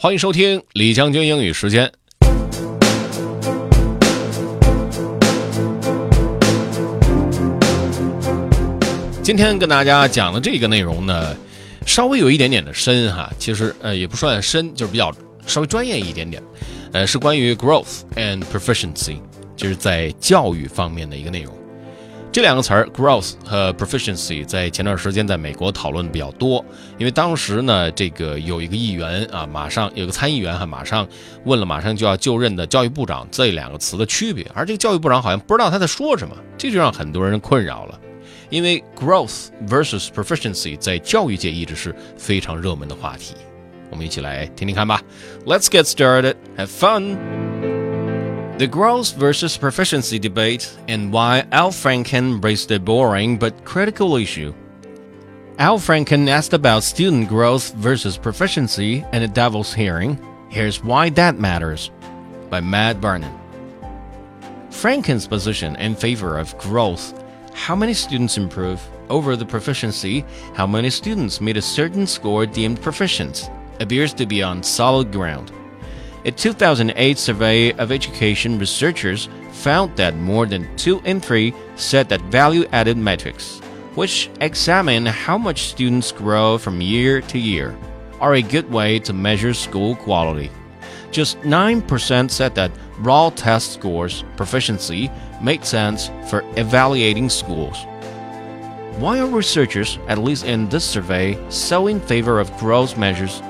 欢迎收听李将军英语时间。今天跟大家讲的这个内容呢，稍微有一点点的深哈，其实呃也不算深，就是比较稍微专业一点点。呃，是关于 growth and proficiency，就是在教育方面的一个内容。这两个词儿 growth 和 proficiency 在前段时间在美国讨论比较多，因为当时呢，这个有一个议员啊，马上有个参议员哈，马上问了马上就要就任的教育部长这两个词的区别，而这个教育部长好像不知道他在说什么，这就让很多人困扰了。因为 growth versus proficiency 在教育界一直是非常热门的话题。我们一起来听听看吧。Let's get started. Have fun. The growth versus proficiency debate and why Al Franken raised a boring but critical issue. Al Franken asked about student growth versus proficiency in a DeVos Hearing. Here's Why That Matters by Matt Barnum. Franken's position in favor of growth how many students improve over the proficiency, how many students meet a certain score deemed proficient, appears to be on solid ground. A 2008 survey of education researchers found that more than 2 in 3 said that value added metrics, which examine how much students grow from year to year, are a good way to measure school quality. Just 9% said that raw test scores proficiency made sense for evaluating schools. Why are researchers, at least in this survey, so in favor of growth measures?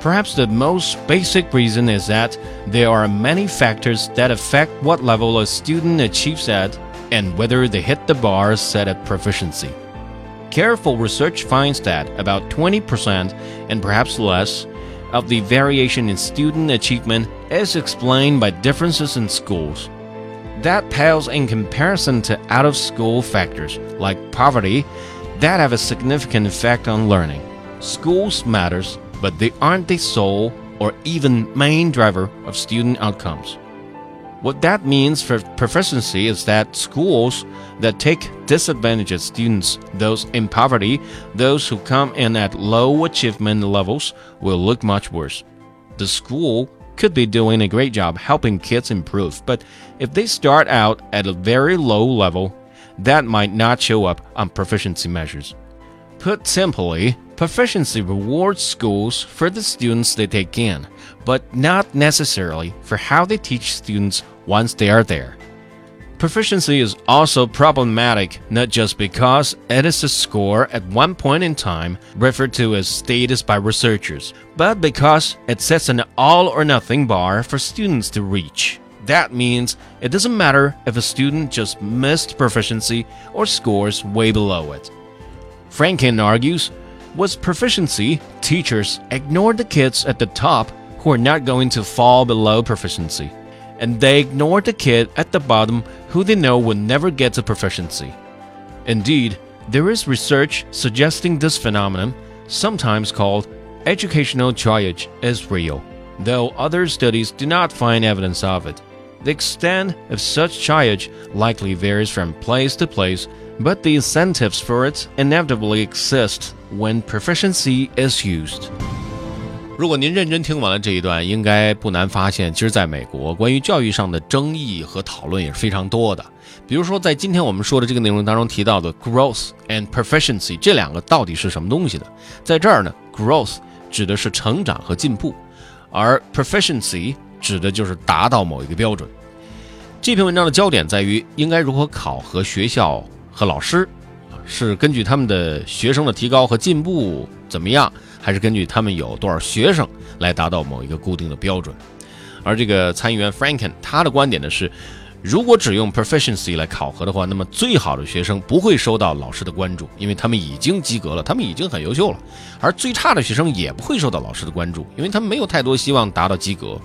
Perhaps the most basic reason is that there are many factors that affect what level a student achieves at and whether they hit the bar set at proficiency. Careful research finds that about 20% and perhaps less of the variation in student achievement is explained by differences in schools. That pales in comparison to out of school factors like poverty that have a significant effect on learning. Schools matters, but they aren't the sole or even main driver of student outcomes. What that means for proficiency is that schools that take disadvantaged students, those in poverty, those who come in at low achievement levels, will look much worse. The school could be doing a great job helping kids improve, but if they start out at a very low level, that might not show up on proficiency measures. Put simply, proficiency rewards schools for the students they take in, but not necessarily for how they teach students once they are there. Proficiency is also problematic not just because it is a score at one point in time referred to as status by researchers, but because it sets an all or nothing bar for students to reach. That means it doesn't matter if a student just missed proficiency or scores way below it. Franken argues with proficiency, teachers ignore the kids at the top who are not going to fall below proficiency, and they ignore the kid at the bottom who they know will never get to proficiency. Indeed, there is research suggesting this phenomenon, sometimes called educational triage, is real, though other studies do not find evidence of it. The extent of such triage likely varies from place to place but the incentives for it inevitably exist when proficiency is used. 如果您认真听完了这一段，应该不难发现，其实在美国，关于教育上的争议和讨论也是非常多的。比如说，在今天我们说的这个内容当中提到的 growth and proficiency 这两个到底是什么东西呢？在这儿呢，growth 指的是成长和进步，而 proficiency 指的就是达到某一个标准。这篇文章的焦点在于应该如何考核学校。和老师，是根据他们的学生的提高和进步怎么样，还是根据他们有多少学生来达到某一个固定的标准？而这个参议员 Franken 他的观点呢是，如果只用 proficiency 来考核的话，那么最好的学生不会受到老师的关注，因为他们已经及格了，他们已经很优秀了；而最差的学生也不会受到老师的关注，因为他们没有太多希望达到及格。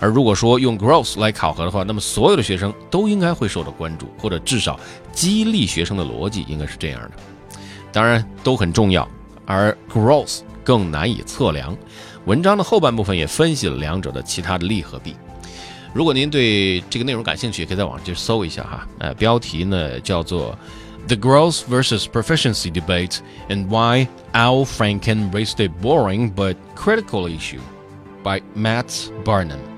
而如果说用 growth 来考核的话，那么所有的学生都应该会受到关注，或者至少激励学生的逻辑应该是这样的。当然都很重要，而 growth 更难以测量。文章的后半部分也分析了两者的其他的利和弊。如果您对这个内容感兴趣，可以在网上去搜一下哈。呃，标题呢叫做 The Growth versus Proficiency Debate and Why Al Franken Raised a Boring but Critical Issue。by Matt Barnum。